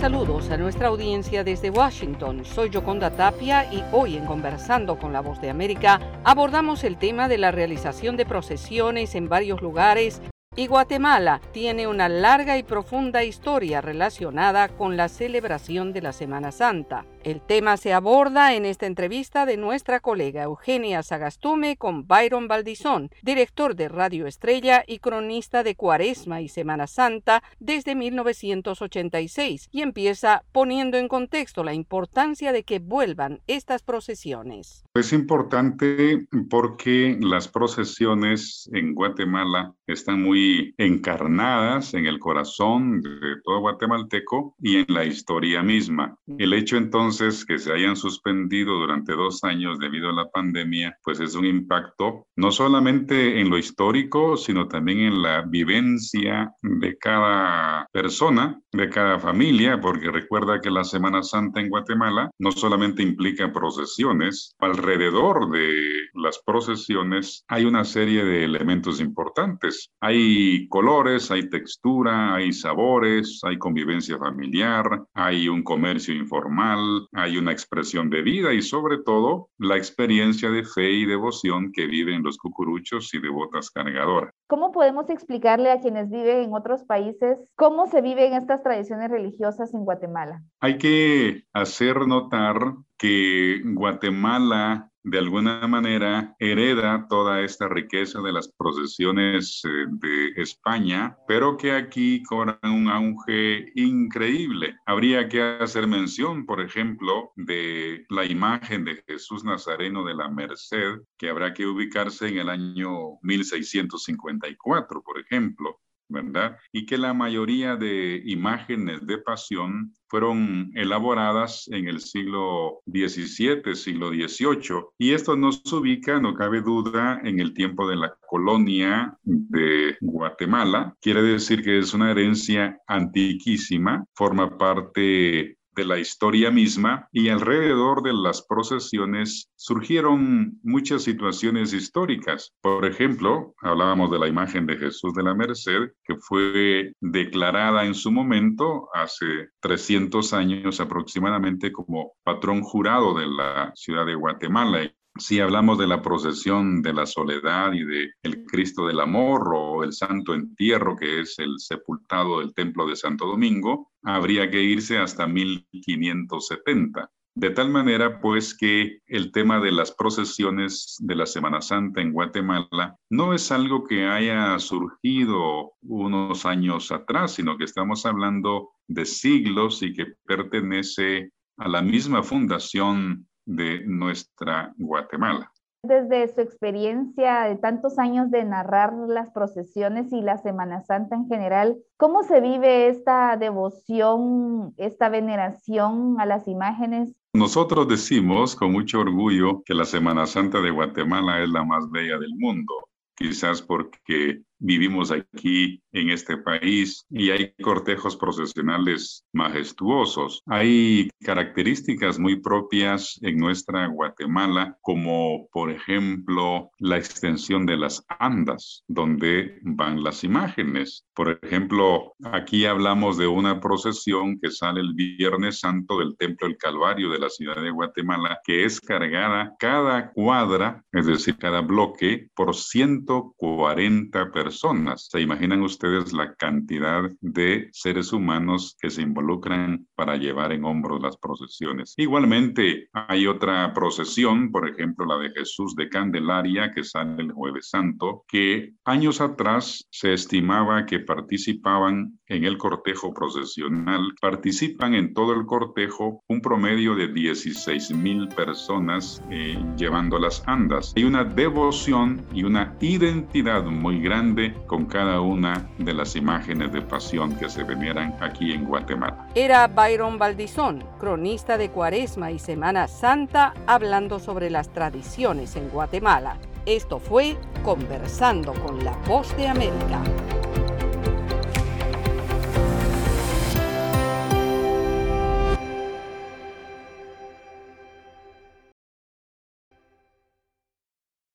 saludos a nuestra audiencia desde Washington. Soy Yoconda Tapia y hoy en Conversando con la Voz de América abordamos el tema de la realización de procesiones en varios lugares y Guatemala tiene una larga y profunda historia relacionada con la celebración de la Semana Santa. El tema se aborda en esta entrevista de nuestra colega Eugenia Sagastume con Byron Valdizón, director de Radio Estrella y cronista de Cuaresma y Semana Santa desde 1986, y empieza poniendo en contexto la importancia de que vuelvan estas procesiones. Es importante porque las procesiones en Guatemala están muy encarnadas en el corazón de todo guatemalteco y en la historia misma. El hecho entonces entonces que se hayan suspendido durante dos años debido a la pandemia, pues es un impacto no solamente en lo histórico, sino también en la vivencia de cada persona, de cada familia, porque recuerda que la Semana Santa en Guatemala no solamente implica procesiones, alrededor de las procesiones hay una serie de elementos importantes. Hay colores, hay textura, hay sabores, hay convivencia familiar, hay un comercio informal, hay una expresión de vida y sobre todo la experiencia de fe y devoción que viven los cucuruchos y devotas cargadoras. ¿Cómo podemos explicarle a quienes viven en otros países cómo se viven estas tradiciones religiosas en Guatemala? Hay que hacer notar que Guatemala de alguna manera hereda toda esta riqueza de las procesiones eh, de España, pero que aquí cobran un auge increíble. Habría que hacer mención, por ejemplo, de la imagen de Jesús Nazareno de la Merced, que habrá que ubicarse en el año 1654, por ejemplo ¿verdad? Y que la mayoría de imágenes de pasión fueron elaboradas en el siglo XVII, siglo XVIII. Y esto nos ubica, no cabe duda, en el tiempo de la colonia de Guatemala. Quiere decir que es una herencia antiquísima, forma parte de la historia misma y alrededor de las procesiones surgieron muchas situaciones históricas. Por ejemplo, hablábamos de la imagen de Jesús de la Merced, que fue declarada en su momento, hace 300 años aproximadamente, como patrón jurado de la ciudad de Guatemala si hablamos de la procesión de la soledad y de el Cristo del Amor o el Santo Entierro, que es el sepultado del Templo de Santo Domingo, habría que irse hasta 1570. De tal manera, pues, que el tema de las procesiones de la Semana Santa en Guatemala no es algo que haya surgido unos años atrás, sino que estamos hablando de siglos y que pertenece a la misma fundación de nuestra Guatemala. Desde su experiencia de tantos años de narrar las procesiones y la Semana Santa en general, ¿cómo se vive esta devoción, esta veneración a las imágenes? Nosotros decimos con mucho orgullo que la Semana Santa de Guatemala es la más bella del mundo, quizás porque vivimos aquí en este país y hay cortejos procesionales majestuosos. Hay características muy propias en nuestra Guatemala, como por ejemplo la extensión de las andas, donde van las imágenes. Por ejemplo, aquí hablamos de una procesión que sale el Viernes Santo del Templo del Calvario de la ciudad de Guatemala, que es cargada cada cuadra, es decir, cada bloque, por 140 personas ¿Se imaginan ustedes la cantidad de seres humanos que se involucran para llevar en hombros las procesiones? Igualmente, hay otra procesión, por ejemplo, la de Jesús de Candelaria, que sale el jueves santo, que años atrás se estimaba que participaban en el cortejo procesional, participan en todo el cortejo un promedio de 16 mil personas eh, llevando las andas. Hay una devoción y una identidad muy grande con cada una de las imágenes de pasión que se veneran aquí en Guatemala. Era Byron Valdizón, cronista de Cuaresma y Semana Santa, hablando sobre las tradiciones en Guatemala. Esto fue Conversando con la Voz de América.